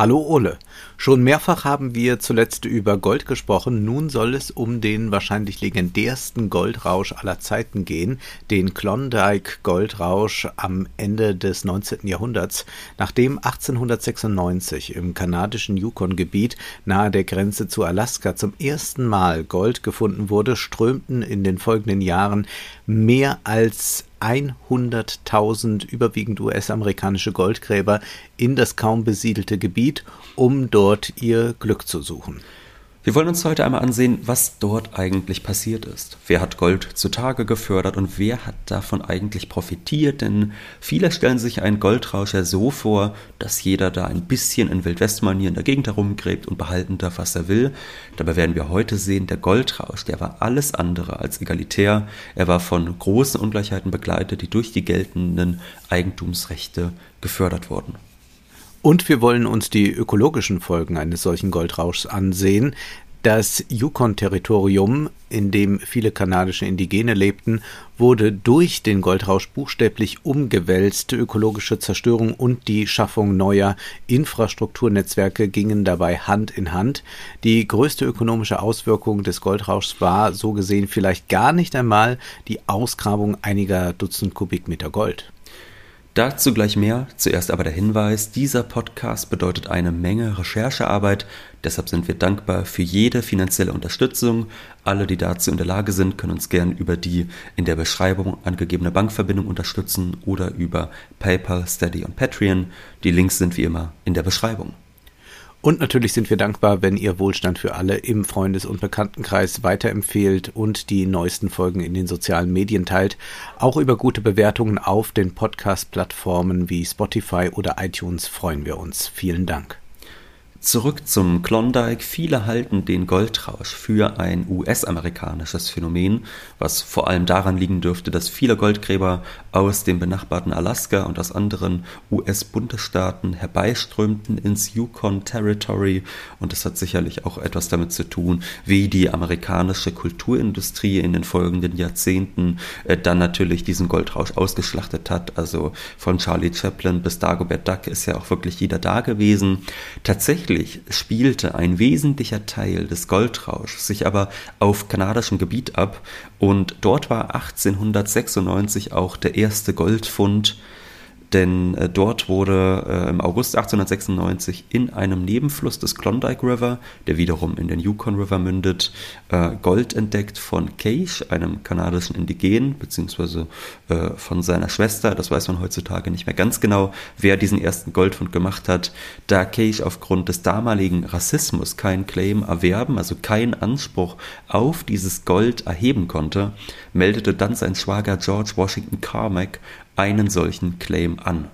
Hallo Ole. Schon mehrfach haben wir zuletzt über Gold gesprochen. Nun soll es um den wahrscheinlich legendärsten Goldrausch aller Zeiten gehen, den Klondike Goldrausch am Ende des 19. Jahrhunderts, nachdem 1896 im kanadischen Yukon-Gebiet nahe der Grenze zu Alaska zum ersten Mal Gold gefunden wurde, strömten in den folgenden Jahren mehr als 100.000 überwiegend US-amerikanische Goldgräber in das kaum besiedelte Gebiet, um dort ihr Glück zu suchen. Wir wollen uns heute einmal ansehen, was dort eigentlich passiert ist. Wer hat Gold zutage gefördert und wer hat davon eigentlich profitiert? Denn viele stellen sich einen Goldrausch ja so vor, dass jeder da ein bisschen in Wildwestmanier in der Gegend herumgräbt und behalten darf, was er will. Dabei werden wir heute sehen, der Goldrausch, der war alles andere als egalitär. Er war von großen Ungleichheiten begleitet, die durch die geltenden Eigentumsrechte gefördert wurden. Und wir wollen uns die ökologischen Folgen eines solchen Goldrauschs ansehen. Das Yukon-Territorium, in dem viele kanadische Indigene lebten, wurde durch den Goldrausch buchstäblich umgewälzt. Ökologische Zerstörung und die Schaffung neuer Infrastrukturnetzwerke gingen dabei Hand in Hand. Die größte ökonomische Auswirkung des Goldrauschs war, so gesehen, vielleicht gar nicht einmal die Ausgrabung einiger Dutzend Kubikmeter Gold. Dazu gleich mehr, zuerst aber der Hinweis, dieser Podcast bedeutet eine Menge Recherchearbeit, deshalb sind wir dankbar für jede finanzielle Unterstützung. Alle, die dazu in der Lage sind, können uns gern über die in der Beschreibung angegebene Bankverbindung unterstützen oder über PayPal, Steady und Patreon. Die Links sind wie immer in der Beschreibung. Und natürlich sind wir dankbar, wenn ihr Wohlstand für alle im Freundes- und Bekanntenkreis weiterempfehlt und die neuesten Folgen in den sozialen Medien teilt. Auch über gute Bewertungen auf den Podcast-Plattformen wie Spotify oder iTunes freuen wir uns. Vielen Dank. Zurück zum Klondike. Viele halten den Goldrausch für ein US-amerikanisches Phänomen, was vor allem daran liegen dürfte, dass viele Goldgräber aus dem benachbarten Alaska und aus anderen US-Bundesstaaten herbeiströmten ins Yukon Territory und das hat sicherlich auch etwas damit zu tun, wie die amerikanische Kulturindustrie in den folgenden Jahrzehnten äh, dann natürlich diesen Goldrausch ausgeschlachtet hat. Also von Charlie Chaplin bis Dagobert Duck ist ja auch wirklich jeder da gewesen. Tatsächlich Tatsächlich spielte ein wesentlicher Teil des Goldrauschs sich aber auf kanadischem Gebiet ab. Und dort war 1896 auch der erste Goldfund denn äh, dort wurde äh, im August 1896 in einem Nebenfluss des Klondike River, der wiederum in den Yukon River mündet, äh, Gold entdeckt von Cage, einem kanadischen Indigen, beziehungsweise äh, von seiner Schwester. Das weiß man heutzutage nicht mehr ganz genau, wer diesen ersten Goldfund gemacht hat. Da Cage aufgrund des damaligen Rassismus keinen Claim erwerben, also keinen Anspruch auf dieses Gold erheben konnte, meldete dann sein Schwager George Washington Carmack einen solchen Claim an.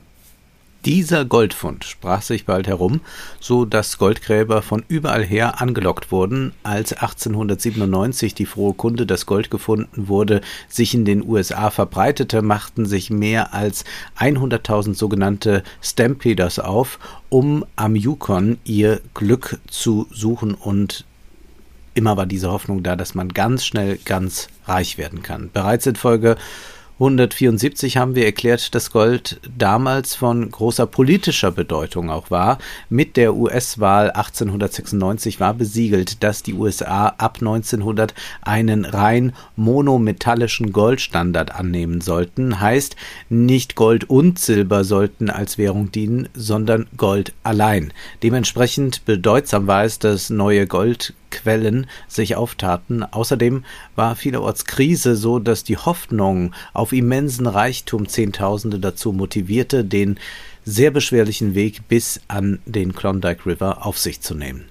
Dieser Goldfund sprach sich bald herum, so dass Goldgräber von überall her angelockt wurden. Als 1897 die frohe Kunde, dass Gold gefunden wurde, sich in den USA verbreitete, machten sich mehr als 100.000 sogenannte Stampeders auf, um am Yukon ihr Glück zu suchen und immer war diese Hoffnung da, dass man ganz schnell ganz reich werden kann. Bereits in Folge 174 haben wir erklärt, dass Gold damals von großer politischer Bedeutung auch war. Mit der US-Wahl 1896 war besiegelt, dass die USA ab 1900 einen rein monometallischen Goldstandard annehmen sollten. Heißt, nicht Gold und Silber sollten als Währung dienen, sondern Gold allein. Dementsprechend bedeutsam war es, dass neue Gold Quellen sich auftaten. Außerdem war vielerorts Krise, so dass die Hoffnung auf immensen Reichtum Zehntausende dazu motivierte, den sehr beschwerlichen Weg bis an den Klondike River auf sich zu nehmen.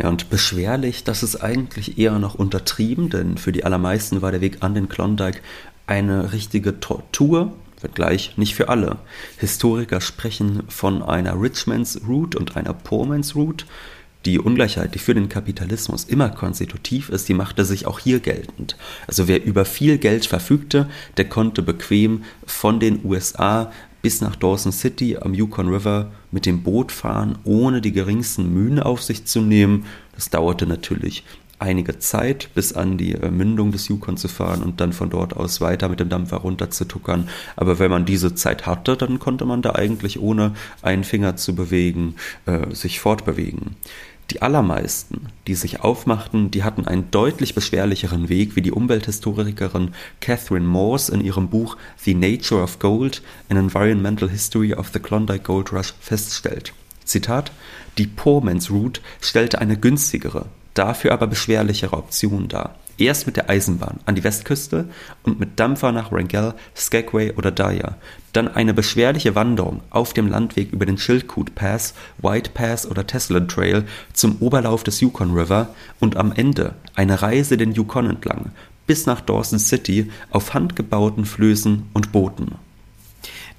Ja, und beschwerlich, das ist eigentlich eher noch untertrieben, denn für die allermeisten war der Weg an den Klondike eine richtige Tortur, wenngleich nicht für alle. Historiker sprechen von einer Richmond's Route und einer Poorman's Route die Ungleichheit, die für den Kapitalismus immer konstitutiv ist, die machte sich auch hier geltend. Also wer über viel Geld verfügte, der konnte bequem von den USA bis nach Dawson City am Yukon River mit dem Boot fahren, ohne die geringsten Mühen auf sich zu nehmen. Das dauerte natürlich einige Zeit, bis an die äh, Mündung des Yukon zu fahren und dann von dort aus weiter mit dem Dampfer runter zu tuckern. Aber wenn man diese Zeit hatte, dann konnte man da eigentlich ohne einen Finger zu bewegen, äh, sich fortbewegen. Die allermeisten, die sich aufmachten, die hatten einen deutlich beschwerlicheren Weg, wie die Umwelthistorikerin Catherine Morse in ihrem Buch The Nature of Gold, an Environmental History of the Klondike Gold Rush feststellt. Zitat, die Poor Man's Route stellte eine günstigere, dafür aber beschwerlichere Option dar. Erst mit der Eisenbahn an die Westküste und mit Dampfer nach Wrangell, Skagway oder Dyer. Dann eine beschwerliche Wanderung auf dem Landweg über den Chilkoot Pass, White Pass oder Tesla Trail zum Oberlauf des Yukon River und am Ende eine Reise den Yukon entlang bis nach Dawson City auf handgebauten Flößen und Booten.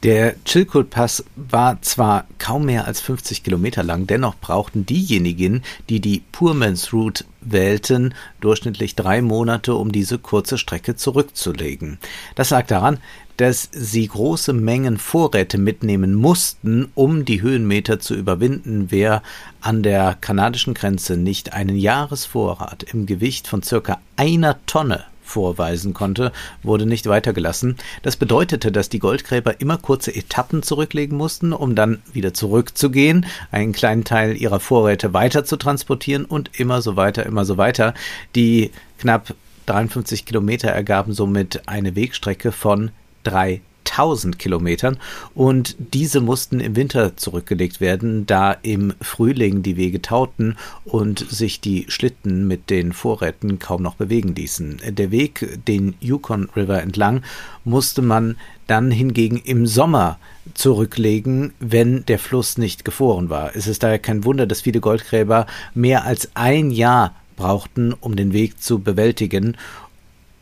Der Chilkoot-Pass war zwar kaum mehr als 50 Kilometer lang, dennoch brauchten diejenigen, die die Poorman's Route wählten, durchschnittlich drei Monate, um diese kurze Strecke zurückzulegen. Das lag daran, dass sie große Mengen Vorräte mitnehmen mussten, um die Höhenmeter zu überwinden. Wer an der kanadischen Grenze nicht einen Jahresvorrat im Gewicht von circa einer Tonne vorweisen konnte, wurde nicht weitergelassen. Das bedeutete, dass die Goldgräber immer kurze Etappen zurücklegen mussten, um dann wieder zurückzugehen, einen kleinen Teil ihrer Vorräte weiter zu transportieren und immer so weiter, immer so weiter. Die knapp 53 Kilometer ergaben somit eine Wegstrecke von drei 1000 Kilometern und diese mussten im Winter zurückgelegt werden, da im Frühling die Wege tauten und sich die Schlitten mit den Vorräten kaum noch bewegen ließen. Der Weg den Yukon River entlang musste man dann hingegen im Sommer zurücklegen, wenn der Fluss nicht gefroren war. Es ist daher kein Wunder, dass viele Goldgräber mehr als ein Jahr brauchten, um den Weg zu bewältigen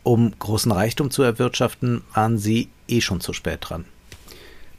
um großen Reichtum zu erwirtschaften, waren sie eh schon zu spät dran.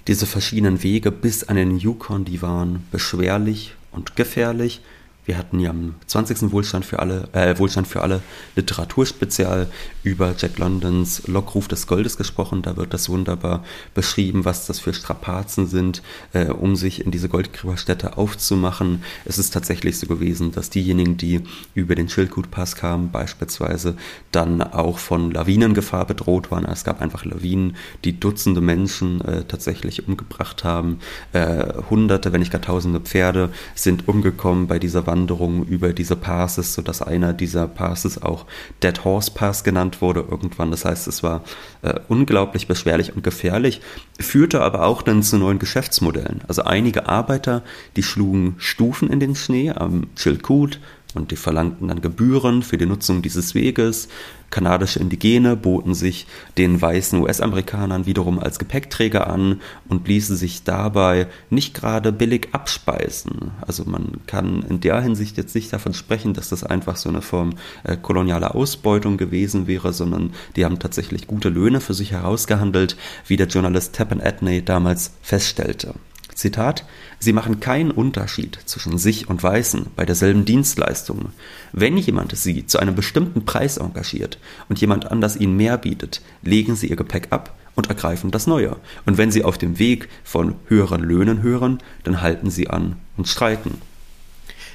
Diese verschiedenen Wege bis an den Yukon, die waren beschwerlich und gefährlich. Wir hatten ja am 20. Wohlstand für alle, äh, Wohlstand für alle Literaturspezial über Jack Londons Lockruf des Goldes gesprochen. Da wird das wunderbar beschrieben, was das für Strapazen sind, äh, um sich in diese Goldgräberstätte aufzumachen. Es ist tatsächlich so gewesen, dass diejenigen, die über den Schildgutpass kamen, beispielsweise dann auch von Lawinengefahr bedroht waren. Es gab einfach Lawinen, die Dutzende Menschen äh, tatsächlich umgebracht haben. Äh, Hunderte, wenn nicht gar Tausende Pferde sind umgekommen bei dieser Wanderung Wanderung über diese Passes, sodass einer dieser Passes auch Dead Horse Pass genannt wurde irgendwann. Das heißt, es war äh, unglaublich beschwerlich und gefährlich, führte aber auch dann zu neuen Geschäftsmodellen. Also einige Arbeiter, die schlugen Stufen in den Schnee am Chilkoot, und die verlangten dann Gebühren für die Nutzung dieses Weges. Kanadische Indigene boten sich den weißen US-Amerikanern wiederum als Gepäckträger an und ließen sich dabei nicht gerade billig abspeisen. Also man kann in der Hinsicht jetzt nicht davon sprechen, dass das einfach so eine Form äh, kolonialer Ausbeutung gewesen wäre, sondern die haben tatsächlich gute Löhne für sich herausgehandelt, wie der Journalist Tappan Adney damals feststellte. Zitat, Sie machen keinen Unterschied zwischen sich und Weißen bei derselben Dienstleistung. Wenn jemand Sie zu einem bestimmten Preis engagiert und jemand anders Ihnen mehr bietet, legen Sie Ihr Gepäck ab und ergreifen das Neue. Und wenn Sie auf dem Weg von höheren Löhnen hören, dann halten Sie an und streiken.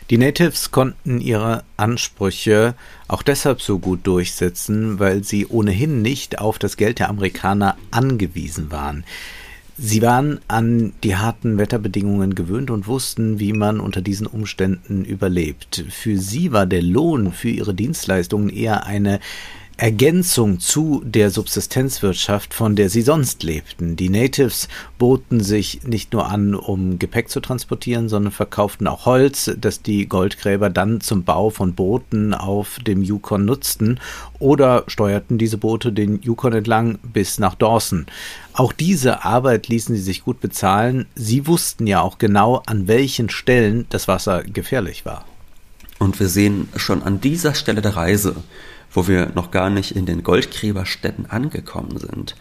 Die Natives konnten ihre Ansprüche auch deshalb so gut durchsetzen, weil sie ohnehin nicht auf das Geld der Amerikaner angewiesen waren. Sie waren an die harten Wetterbedingungen gewöhnt und wussten, wie man unter diesen Umständen überlebt. Für sie war der Lohn für ihre Dienstleistungen eher eine Ergänzung zu der Subsistenzwirtschaft, von der sie sonst lebten. Die Natives boten sich nicht nur an, um Gepäck zu transportieren, sondern verkauften auch Holz, das die Goldgräber dann zum Bau von Booten auf dem Yukon nutzten oder steuerten diese Boote den Yukon entlang bis nach Dawson. Auch diese Arbeit ließen sie sich gut bezahlen. Sie wussten ja auch genau, an welchen Stellen das Wasser gefährlich war. Und wir sehen schon an dieser Stelle der Reise, wo wir noch gar nicht in den Goldgräberstätten angekommen sind.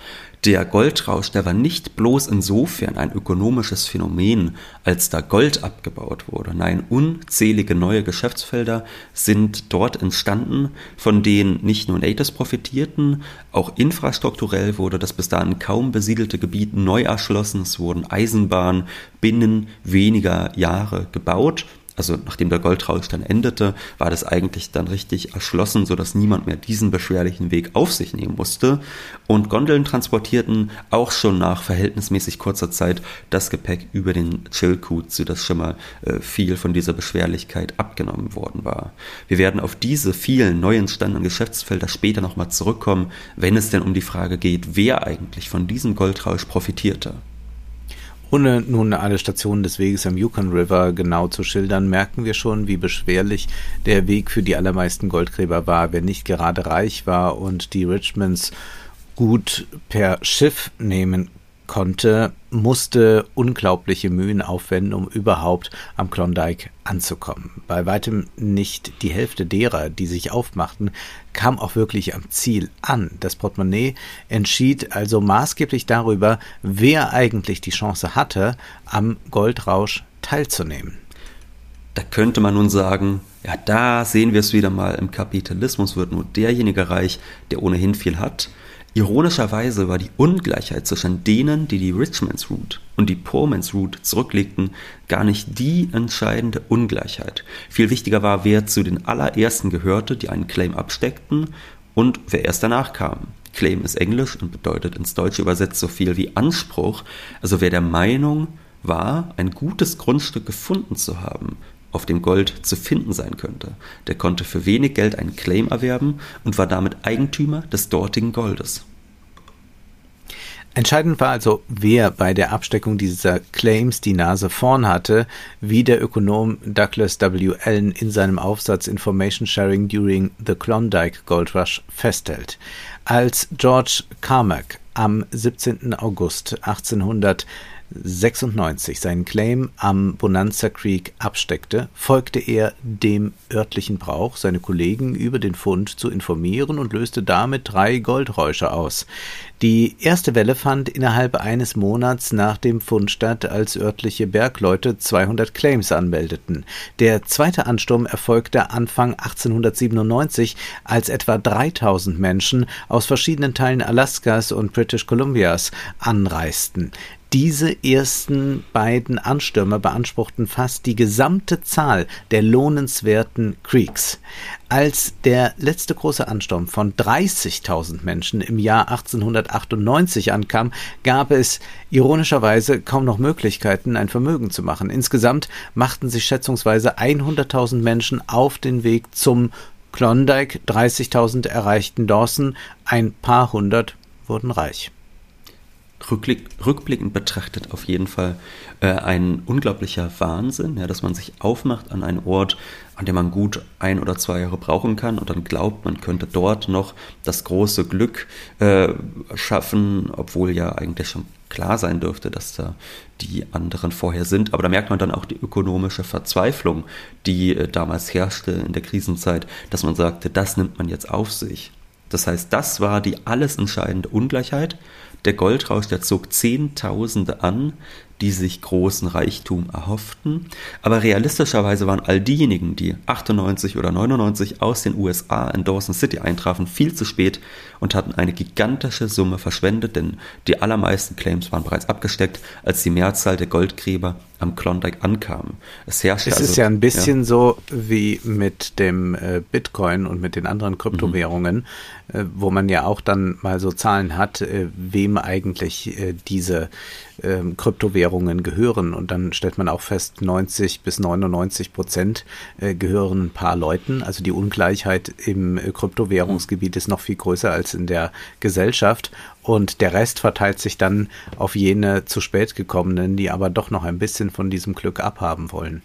Der Goldrausch, der war nicht bloß insofern ein ökonomisches Phänomen, als da Gold abgebaut wurde. Nein, unzählige neue Geschäftsfelder sind dort entstanden, von denen nicht nur Natives profitierten, auch infrastrukturell wurde das bis dahin kaum besiedelte Gebiet neu erschlossen, es wurden Eisenbahnen binnen weniger Jahre gebaut also nachdem der Goldrausch dann endete, war das eigentlich dann richtig erschlossen, sodass niemand mehr diesen beschwerlichen Weg auf sich nehmen musste. Und Gondeln transportierten auch schon nach verhältnismäßig kurzer Zeit das Gepäck über den Chilkoot, sodass schon mal äh, viel von dieser Beschwerlichkeit abgenommen worden war. Wir werden auf diese vielen neu entstandenen Geschäftsfelder später nochmal zurückkommen, wenn es denn um die Frage geht, wer eigentlich von diesem Goldrausch profitierte. Ohne nun alle Stationen des Weges am Yukon River genau zu schildern, merken wir schon, wie beschwerlich der Weg für die allermeisten Goldgräber war, wer nicht gerade reich war und die Richmonds gut per Schiff nehmen konnte, musste unglaubliche Mühen aufwenden, um überhaupt am Klondike anzukommen. Bei weitem nicht die Hälfte derer, die sich aufmachten, kam auch wirklich am Ziel an. Das Portemonnaie entschied also maßgeblich darüber, wer eigentlich die Chance hatte, am Goldrausch teilzunehmen. Da könnte man nun sagen, ja, da sehen wir es wieder mal, im Kapitalismus wird nur derjenige reich, der ohnehin viel hat Ironischerweise war die Ungleichheit zwischen denen, die die Richmond's Route und die Poorman's Route zurücklegten, gar nicht die entscheidende Ungleichheit. Viel wichtiger war, wer zu den allerersten gehörte, die einen Claim absteckten und wer erst danach kam. Claim ist Englisch und bedeutet ins Deutsche übersetzt so viel wie Anspruch, also wer der Meinung war, ein gutes Grundstück gefunden zu haben, auf dem Gold zu finden sein könnte. Der konnte für wenig Geld einen Claim erwerben und war damit Eigentümer des dortigen Goldes. Entscheidend war also, wer bei der Absteckung dieser Claims die Nase vorn hatte, wie der Ökonom Douglas W. Allen in seinem Aufsatz Information Sharing During the Klondike Gold Rush festhält. Als George Carmack am 17. August 1800 96 seinen Claim am Bonanza Creek absteckte, folgte er dem örtlichen Brauch, seine Kollegen über den Fund zu informieren und löste damit drei Goldräusche aus. Die erste Welle fand innerhalb eines Monats nach dem Fund statt, als örtliche Bergleute 200 Claims anmeldeten. Der zweite Ansturm erfolgte Anfang 1897, als etwa 3000 Menschen aus verschiedenen Teilen Alaskas und British Columbias anreisten. Diese ersten beiden Anstürme beanspruchten fast die gesamte Zahl der lohnenswerten Creeks. Als der letzte große Ansturm von 30.000 Menschen im Jahr 1898 ankam, gab es ironischerweise kaum noch Möglichkeiten, ein Vermögen zu machen. Insgesamt machten sich schätzungsweise 100.000 Menschen auf den Weg zum Klondike, 30.000 erreichten Dawson, ein paar hundert wurden reich rückblick, rückblickend betrachtet auf jeden Fall äh, ein unglaublicher Wahnsinn, ja, dass man sich aufmacht an einen Ort, an dem man gut ein oder zwei Jahre brauchen kann und dann glaubt, man könnte dort noch das große Glück äh, schaffen, obwohl ja eigentlich schon klar sein dürfte, dass da die anderen vorher sind. Aber da merkt man dann auch die ökonomische Verzweiflung, die äh, damals herrschte in der Krisenzeit, dass man sagte, das nimmt man jetzt auf sich. Das heißt, das war die alles entscheidende Ungleichheit. Der Goldrausch, der zog Zehntausende an, die sich großen Reichtum erhofften. Aber realistischerweise waren all diejenigen, die 98 oder 99 aus den USA in Dawson City eintrafen, viel zu spät und hatten eine gigantische Summe verschwendet, denn die allermeisten Claims waren bereits abgesteckt, als die Mehrzahl der Goldgräber am Klondike ankamen. Es herrschte es ist also, ja ein bisschen ja. so wie mit dem äh, Bitcoin und mit den anderen Kryptowährungen, mhm. äh, wo man ja auch dann mal so Zahlen hat, äh, wem eigentlich diese ähm, Kryptowährungen gehören. Und dann stellt man auch fest, 90 bis 99 Prozent gehören ein paar Leuten. Also die Ungleichheit im äh, Kryptowährungsgebiet ist noch viel größer als in der Gesellschaft. Und der Rest verteilt sich dann auf jene zu spät gekommenen, die aber doch noch ein bisschen von diesem Glück abhaben wollen.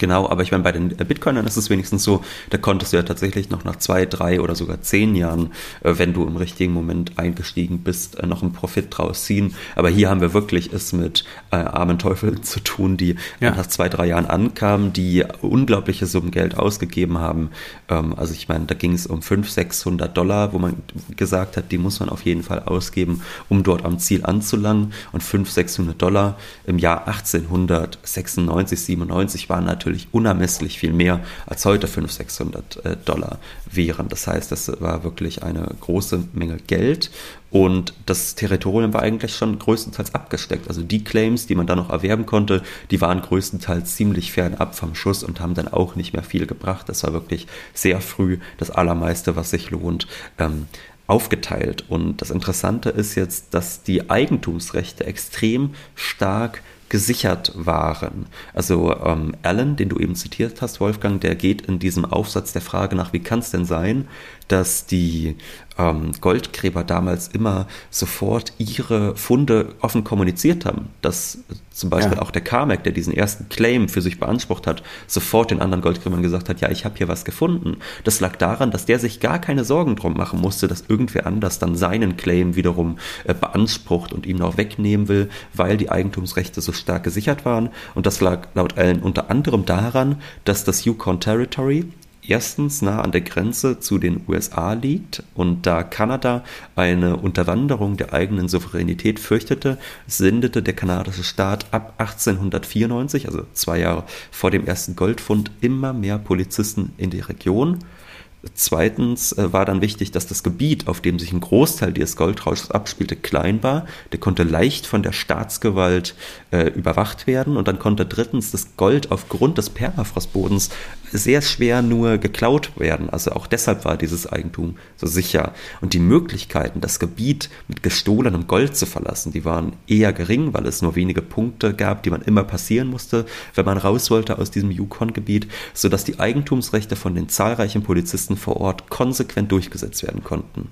Genau, aber ich meine, bei den äh, Bitcoinern ist es wenigstens so, da konntest du ja tatsächlich noch nach zwei, drei oder sogar zehn Jahren, äh, wenn du im richtigen Moment eingestiegen bist, äh, noch einen Profit draus ziehen. Aber hier haben wir wirklich es mit äh, armen Teufeln zu tun, die ja. nach zwei, drei Jahren ankamen, die unglaubliche Summen Geld ausgegeben haben. Ähm, also ich meine, da ging es um 500, 600 Dollar, wo man gesagt hat, die muss man auf jeden Fall ausgeben, um dort am Ziel anzulangen. Und 500, 600 Dollar im Jahr 1896, 97 waren natürlich natürlich unermesslich viel mehr als heute 500, 600 äh, Dollar wären. Das heißt, das war wirklich eine große Menge Geld und das Territorium war eigentlich schon größtenteils abgesteckt. Also die Claims, die man da noch erwerben konnte, die waren größtenteils ziemlich fernab vom Schuss und haben dann auch nicht mehr viel gebracht. Das war wirklich sehr früh das Allermeiste, was sich lohnt. Ähm, aufgeteilt. Und das Interessante ist jetzt, dass die Eigentumsrechte extrem stark gesichert waren. Also ähm, Allen, den du eben zitiert hast, Wolfgang, der geht in diesem Aufsatz der Frage nach, wie kann es denn sein, dass die ähm, Goldgräber damals immer sofort ihre Funde offen kommuniziert haben. Dass zum Beispiel ja. auch der Carmack, der diesen ersten Claim für sich beansprucht hat, sofort den anderen Goldgräbern gesagt hat, ja, ich habe hier was gefunden. Das lag daran, dass der sich gar keine Sorgen drum machen musste, dass irgendwer anders dann seinen Claim wiederum äh, beansprucht und ihm noch wegnehmen will, weil die Eigentumsrechte so stark gesichert waren. Und das lag laut Allen unter anderem daran, dass das Yukon Territory, erstens nah an der Grenze zu den USA liegt und da Kanada eine Unterwanderung der eigenen Souveränität fürchtete, sendete der kanadische Staat ab 1894, also zwei Jahre vor dem ersten Goldfund, immer mehr Polizisten in die Region Zweitens äh, war dann wichtig, dass das Gebiet, auf dem sich ein Großteil dieses Goldrausches abspielte, klein war. Der konnte leicht von der Staatsgewalt äh, überwacht werden. Und dann konnte drittens das Gold aufgrund des Permafrostbodens sehr schwer nur geklaut werden. Also auch deshalb war dieses Eigentum so sicher. Und die Möglichkeiten, das Gebiet mit gestohlenem Gold zu verlassen, die waren eher gering, weil es nur wenige Punkte gab, die man immer passieren musste, wenn man raus wollte aus diesem Yukon-Gebiet, sodass die Eigentumsrechte von den zahlreichen Polizisten vor Ort konsequent durchgesetzt werden konnten.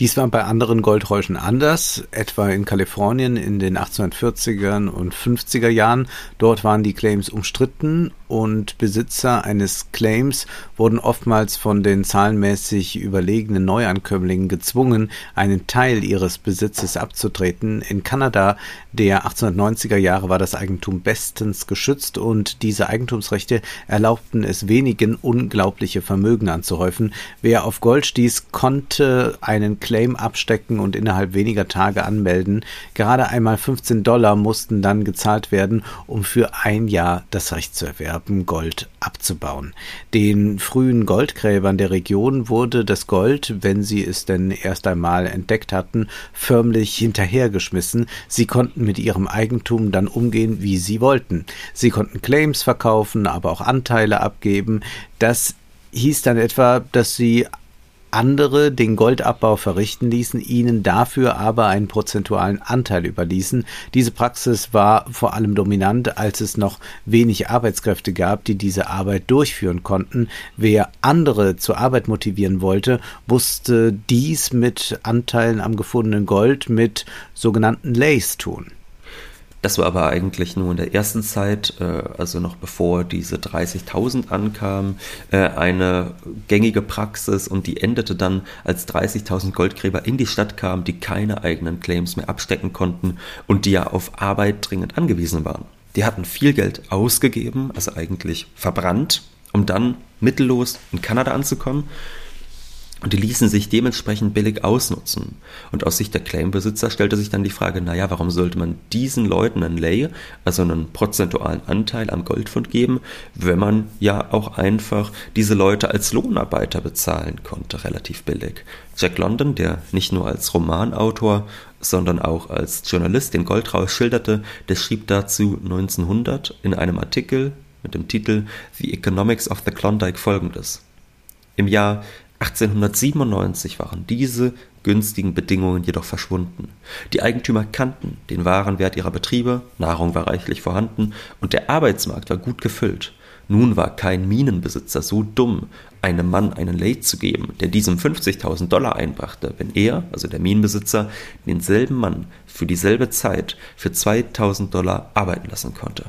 Dies war bei anderen Goldräuschen anders, etwa in Kalifornien in den 1840er und 50er Jahren. Dort waren die Claims umstritten und Besitzer eines Claims wurden oftmals von den zahlenmäßig überlegenen Neuankömmlingen gezwungen, einen Teil ihres Besitzes abzutreten. In Kanada der 1890er Jahre war das Eigentum bestens geschützt und diese Eigentumsrechte erlaubten es wenigen, unglaubliche Vermögen anzuhäufen. Wer auf Gold stieß, konnte einen Claim abstecken und innerhalb weniger Tage anmelden. Gerade einmal 15 Dollar mussten dann gezahlt werden, um für ein Jahr das Recht zu erwerben. Gold abzubauen. Den frühen Goldgräbern der Region wurde das Gold, wenn sie es denn erst einmal entdeckt hatten, förmlich hinterhergeschmissen. Sie konnten mit ihrem Eigentum dann umgehen, wie sie wollten. Sie konnten Claims verkaufen, aber auch Anteile abgeben. Das hieß dann etwa, dass sie andere den Goldabbau verrichten ließen, ihnen dafür aber einen prozentualen Anteil überließen. Diese Praxis war vor allem dominant, als es noch wenig Arbeitskräfte gab, die diese Arbeit durchführen konnten. Wer andere zur Arbeit motivieren wollte, musste dies mit Anteilen am gefundenen Gold mit sogenannten Lays tun. Das war aber eigentlich nur in der ersten Zeit, äh, also noch bevor diese 30.000 ankamen, äh, eine gängige Praxis und die endete dann, als 30.000 Goldgräber in die Stadt kamen, die keine eigenen Claims mehr abstecken konnten und die ja auf Arbeit dringend angewiesen waren. Die hatten viel Geld ausgegeben, also eigentlich verbrannt, um dann mittellos in Kanada anzukommen und die ließen sich dementsprechend billig ausnutzen. Und aus Sicht der Claimbesitzer stellte sich dann die Frage, naja, warum sollte man diesen Leuten einen Lay, also einen prozentualen Anteil am Goldfund geben, wenn man ja auch einfach diese Leute als Lohnarbeiter bezahlen konnte, relativ billig. Jack London, der nicht nur als Romanautor, sondern auch als Journalist den Goldrausch schilderte, der schrieb dazu 1900 in einem Artikel mit dem Titel The Economics of the Klondike folgendes. Im Jahr 1897 waren diese günstigen Bedingungen jedoch verschwunden. Die Eigentümer kannten den wahren Wert ihrer Betriebe, Nahrung war reichlich vorhanden und der Arbeitsmarkt war gut gefüllt. Nun war kein Minenbesitzer so dumm, einem Mann einen Late zu geben, der diesem 50.000 Dollar einbrachte, wenn er, also der Minenbesitzer, denselben Mann für dieselbe Zeit für 2.000 Dollar arbeiten lassen konnte.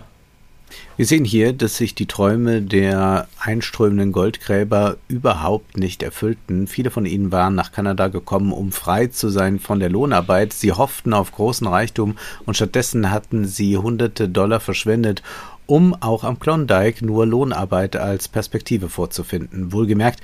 Wir sehen hier, dass sich die Träume der einströmenden Goldgräber überhaupt nicht erfüllten. Viele von ihnen waren nach Kanada gekommen, um frei zu sein von der Lohnarbeit. Sie hofften auf großen Reichtum und stattdessen hatten sie hunderte Dollar verschwendet, um auch am Klondike nur Lohnarbeit als Perspektive vorzufinden. Wohlgemerkt,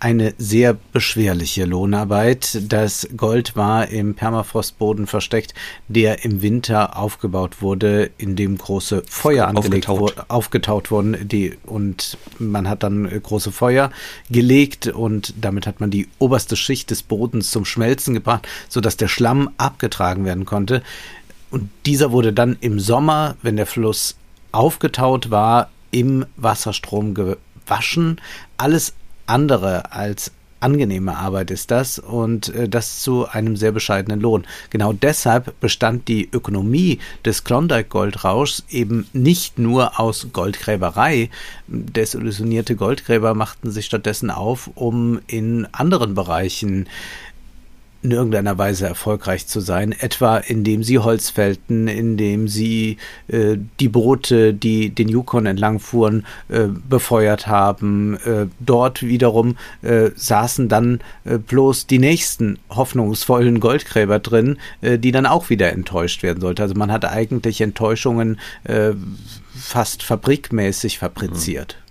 eine sehr beschwerliche Lohnarbeit. Das Gold war im Permafrostboden versteckt, der im Winter aufgebaut wurde, in dem große Feuer angelegt wurde, aufgetaut wurden, die, und man hat dann große Feuer gelegt und damit hat man die oberste Schicht des Bodens zum Schmelzen gebracht, sodass der Schlamm abgetragen werden konnte. Und dieser wurde dann im Sommer, wenn der Fluss aufgetaut war, im Wasserstrom gewaschen. Alles andere als angenehme Arbeit ist das und äh, das zu einem sehr bescheidenen Lohn. Genau deshalb bestand die Ökonomie des Klondike Goldrauschs eben nicht nur aus Goldgräberei. Desillusionierte Goldgräber machten sich stattdessen auf, um in anderen Bereichen in irgendeiner Weise erfolgreich zu sein, etwa indem sie Holz fällten, indem sie äh, die Boote, die den Yukon entlang fuhren, äh, befeuert haben. Äh, dort wiederum äh, saßen dann äh, bloß die nächsten hoffnungsvollen Goldgräber drin, äh, die dann auch wieder enttäuscht werden sollten. Also man hat eigentlich Enttäuschungen fast fabrikmäßig fabriziert. Mhm.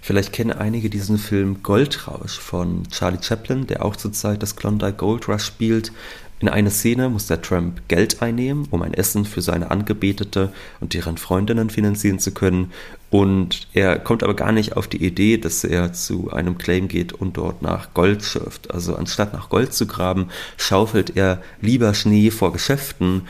Vielleicht kennen einige diesen Film Goldrausch von Charlie Chaplin, der auch zur Zeit das Klondike Gold Rush spielt. In einer Szene muss der Trump Geld einnehmen, um ein Essen für seine Angebetete und deren Freundinnen finanzieren zu können. Und er kommt aber gar nicht auf die Idee, dass er zu einem Claim geht und dort nach Gold schürft. Also anstatt nach Gold zu graben, schaufelt er lieber Schnee vor Geschäften,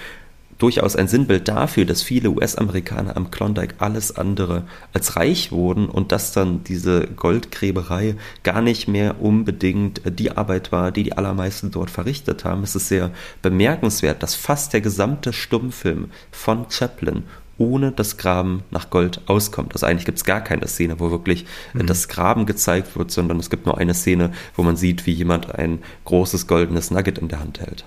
durchaus ein Sinnbild dafür, dass viele US-Amerikaner am Klondike alles andere als reich wurden und dass dann diese Goldgräberei gar nicht mehr unbedingt die Arbeit war, die die allermeisten dort verrichtet haben. Es ist sehr bemerkenswert, dass fast der gesamte Stummfilm von Chaplin ohne das Graben nach Gold auskommt. Also eigentlich gibt es gar keine Szene, wo wirklich mhm. das Graben gezeigt wird, sondern es gibt nur eine Szene, wo man sieht, wie jemand ein großes goldenes Nugget in der Hand hält.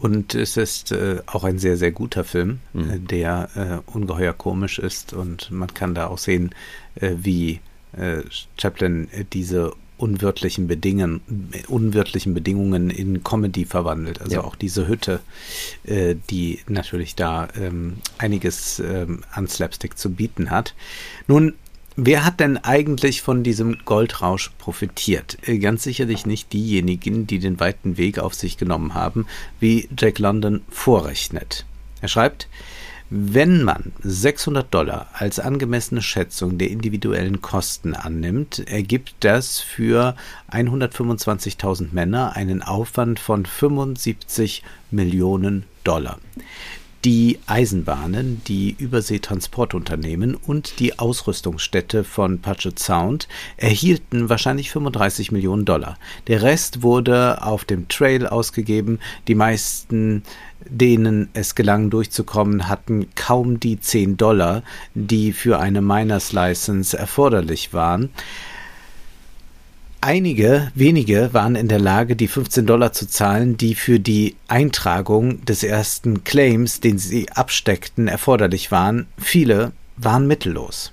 Und es ist äh, auch ein sehr, sehr guter Film, mhm. äh, der äh, ungeheuer komisch ist und man kann da auch sehen, äh, wie äh, Chaplin äh, diese unwirtlichen Bedingungen, unwirtlichen Bedingungen in Comedy verwandelt. Also ja. auch diese Hütte, die natürlich da ähm, einiges ähm, an Slapstick zu bieten hat. Nun Wer hat denn eigentlich von diesem Goldrausch profitiert? Äh, ganz sicherlich nicht diejenigen, die den weiten Weg auf sich genommen haben, wie Jack London vorrechnet. Er schreibt, wenn man 600 Dollar als angemessene Schätzung der individuellen Kosten annimmt, ergibt das für 125.000 Männer einen Aufwand von 75 Millionen Dollar die Eisenbahnen, die Überseetransportunternehmen und die Ausrüstungsstätte von Puget Sound erhielten wahrscheinlich 35 Millionen Dollar. Der Rest wurde auf dem Trail ausgegeben. Die meisten denen es gelang durchzukommen, hatten kaum die 10 Dollar, die für eine Miners License erforderlich waren. Einige wenige waren in der Lage, die 15 Dollar zu zahlen, die für die Eintragung des ersten Claims, den sie absteckten, erforderlich waren. Viele waren mittellos.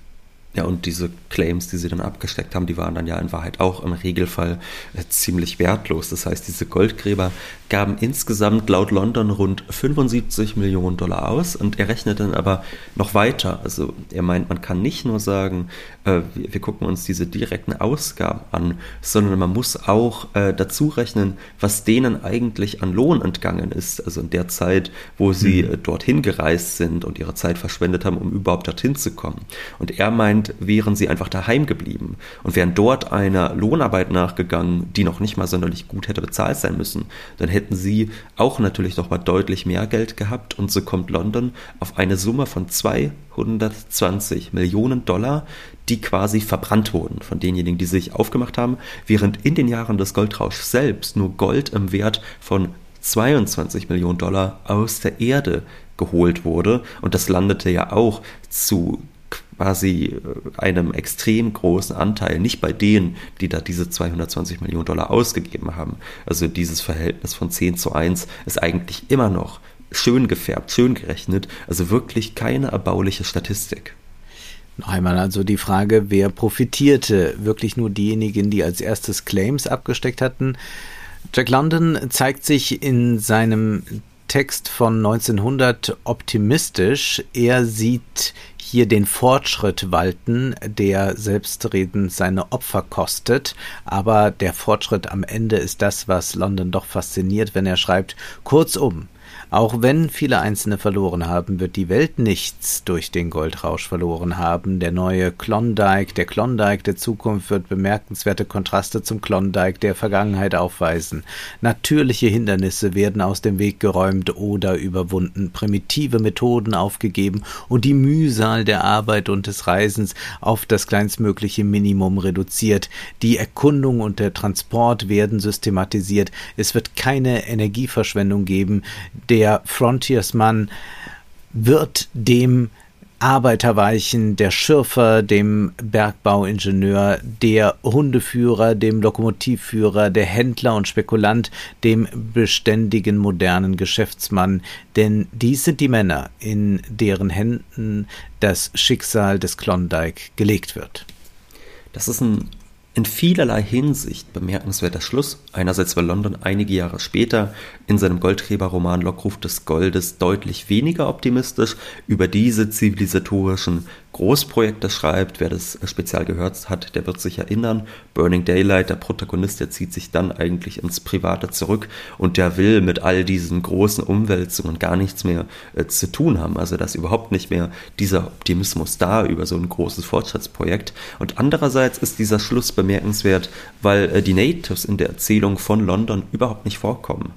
Ja, und diese Claims, die sie dann abgesteckt haben, die waren dann ja in Wahrheit auch im Regelfall äh, ziemlich wertlos. Das heißt, diese Goldgräber gaben insgesamt laut London rund 75 Millionen Dollar aus und er rechnet dann aber noch weiter. Also er meint, man kann nicht nur sagen, äh, wir, wir, gucken uns diese direkten Ausgaben an, sondern man muss auch äh, dazu rechnen, was denen eigentlich an Lohn entgangen ist. Also in der Zeit, wo sie mhm. äh, dorthin gereist sind und ihre Zeit verschwendet haben, um überhaupt dorthin zu kommen. Und er meint, wären sie einfach daheim geblieben. Und wären dort einer Lohnarbeit nachgegangen, die noch nicht mal sonderlich gut hätte bezahlt sein müssen, dann hätten sie auch natürlich noch mal deutlich mehr Geld gehabt. Und so kommt London auf eine Summe von 220 Millionen Dollar, die quasi verbrannt wurden von denjenigen, die sich aufgemacht haben, während in den Jahren des Goldrauschs selbst nur Gold im Wert von 22 Millionen Dollar aus der Erde geholt wurde. Und das landete ja auch zu quasi äh, einem extrem großen Anteil, nicht bei denen, die da diese 220 Millionen Dollar ausgegeben haben. Also dieses Verhältnis von 10 zu 1 ist eigentlich immer noch schön gefärbt, schön gerechnet, also wirklich keine erbauliche Statistik. Noch einmal also die Frage, wer profitierte? Wirklich nur diejenigen, die als erstes Claims abgesteckt hatten? Jack London zeigt sich in seinem Text von 1900 optimistisch. Er sieht hier den Fortschritt walten, der selbstredend seine Opfer kostet. Aber der Fortschritt am Ende ist das, was London doch fasziniert, wenn er schreibt, kurzum, auch wenn viele Einzelne verloren haben, wird die Welt nichts durch den Goldrausch verloren haben. Der neue Klondike, der Klondike der Zukunft wird bemerkenswerte Kontraste zum Klondike der Vergangenheit aufweisen. Natürliche Hindernisse werden aus dem Weg geräumt oder überwunden, primitive Methoden aufgegeben und die Mühsal der Arbeit und des Reisens auf das kleinstmögliche Minimum reduziert. Die Erkundung und der Transport werden systematisiert. Es wird keine Energieverschwendung geben. Der der Frontiersmann wird dem Arbeiter weichen, der Schürfer, dem Bergbauingenieur, der Hundeführer, dem Lokomotivführer, der Händler und Spekulant, dem beständigen modernen Geschäftsmann, denn dies sind die Männer, in deren Händen das Schicksal des Klondike gelegt wird. Das ist ein in vielerlei Hinsicht bemerkenswerter Schluss. Einerseits war London einige Jahre später in seinem Goldgräberroman Lockruf des Goldes deutlich weniger optimistisch über diese zivilisatorischen Großprojekte schreibt. Wer das spezial gehört hat, der wird sich erinnern. Burning Daylight, der Protagonist, der zieht sich dann eigentlich ins Private zurück und der will mit all diesen großen Umwälzungen gar nichts mehr äh, zu tun haben. Also da ist überhaupt nicht mehr dieser Optimismus da über so ein großes Fortschrittsprojekt. Und andererseits ist dieser Schluss bemerkenswert, weil äh, die Natives in der Erzählung von London überhaupt nicht vorkommen.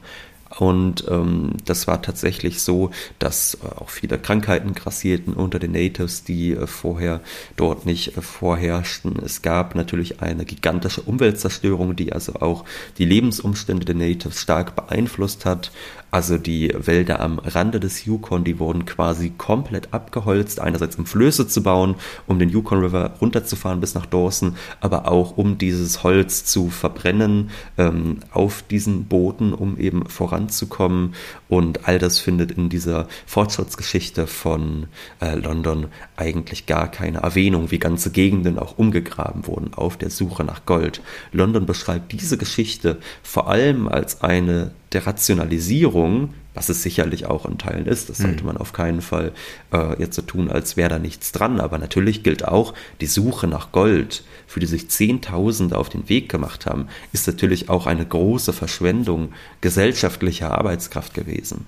Und ähm, das war tatsächlich so, dass äh, auch viele Krankheiten grassierten unter den Natives, die äh, vorher dort nicht äh, vorherrschten. Es gab natürlich eine gigantische Umweltzerstörung, die also auch die Lebensumstände der Natives stark beeinflusst hat. Also die Wälder am Rande des Yukon, die wurden quasi komplett abgeholzt, einerseits um Flöße zu bauen, um den Yukon River runterzufahren bis nach Dawson, aber auch um dieses Holz zu verbrennen ähm, auf diesen Booten, um eben voranzukommen. Und all das findet in dieser Fortschrittsgeschichte von äh, London eigentlich gar keine Erwähnung, wie ganze Gegenden auch umgegraben wurden auf der Suche nach Gold. London beschreibt diese Geschichte vor allem als eine der Rationalisierung, was es sicherlich auch in Teilen ist, das sollte hm. man auf keinen Fall äh, jetzt so tun, als wäre da nichts dran. Aber natürlich gilt auch, die Suche nach Gold, für die sich Zehntausende auf den Weg gemacht haben, ist natürlich auch eine große Verschwendung gesellschaftlicher Arbeitskraft gewesen.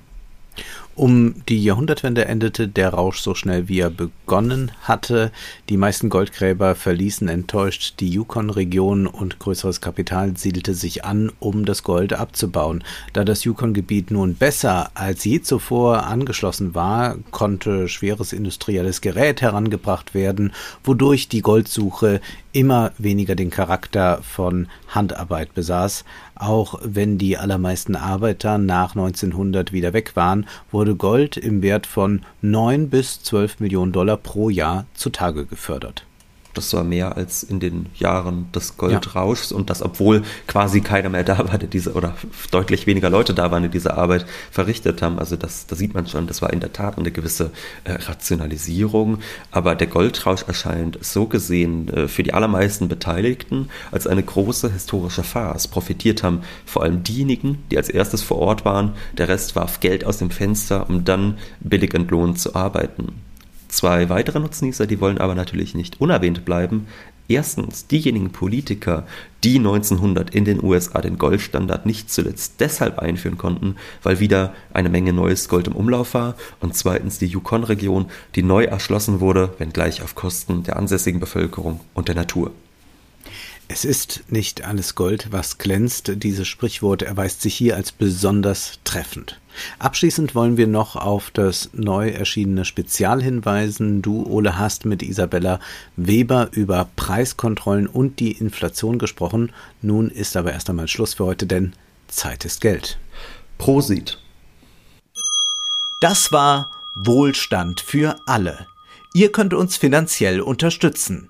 Um die Jahrhundertwende endete der Rausch so schnell, wie er begonnen hatte. Die meisten Goldgräber verließen enttäuscht die Yukon-Region und größeres Kapital siedelte sich an, um das Gold abzubauen. Da das Yukon-Gebiet nun besser als je zuvor angeschlossen war, konnte schweres industrielles Gerät herangebracht werden, wodurch die Goldsuche immer weniger den Charakter von Handarbeit besaß. Auch wenn die allermeisten Arbeiter nach 1900 wieder weg waren, wurde Gold im Wert von 9 bis 12 Millionen Dollar pro Jahr zutage gefördert. Das war mehr als in den Jahren des Goldrauschs ja. und das, obwohl quasi keiner mehr da war, der diese, oder deutlich weniger Leute da waren, die diese Arbeit verrichtet haben. Also das, da sieht man schon, das war in der Tat eine gewisse äh, Rationalisierung. Aber der Goldrausch erscheint so gesehen äh, für die allermeisten Beteiligten als eine große historische Farce. Profitiert haben vor allem diejenigen, die als erstes vor Ort waren. Der Rest warf Geld aus dem Fenster, um dann billig entlohnt zu arbeiten. Zwei weitere Nutznießer, die wollen aber natürlich nicht unerwähnt bleiben. Erstens diejenigen Politiker, die 1900 in den USA den Goldstandard nicht zuletzt deshalb einführen konnten, weil wieder eine Menge neues Gold im Umlauf war. Und zweitens die Yukon-Region, die neu erschlossen wurde, wenngleich auf Kosten der ansässigen Bevölkerung und der Natur. Es ist nicht alles Gold, was glänzt. Dieses Sprichwort erweist sich hier als besonders treffend. Abschließend wollen wir noch auf das neu erschienene Spezial hinweisen. Du, Ole, hast mit Isabella Weber über Preiskontrollen und die Inflation gesprochen. Nun ist aber erst einmal Schluss für heute, denn Zeit ist Geld. Prosit. Das war Wohlstand für alle. Ihr könnt uns finanziell unterstützen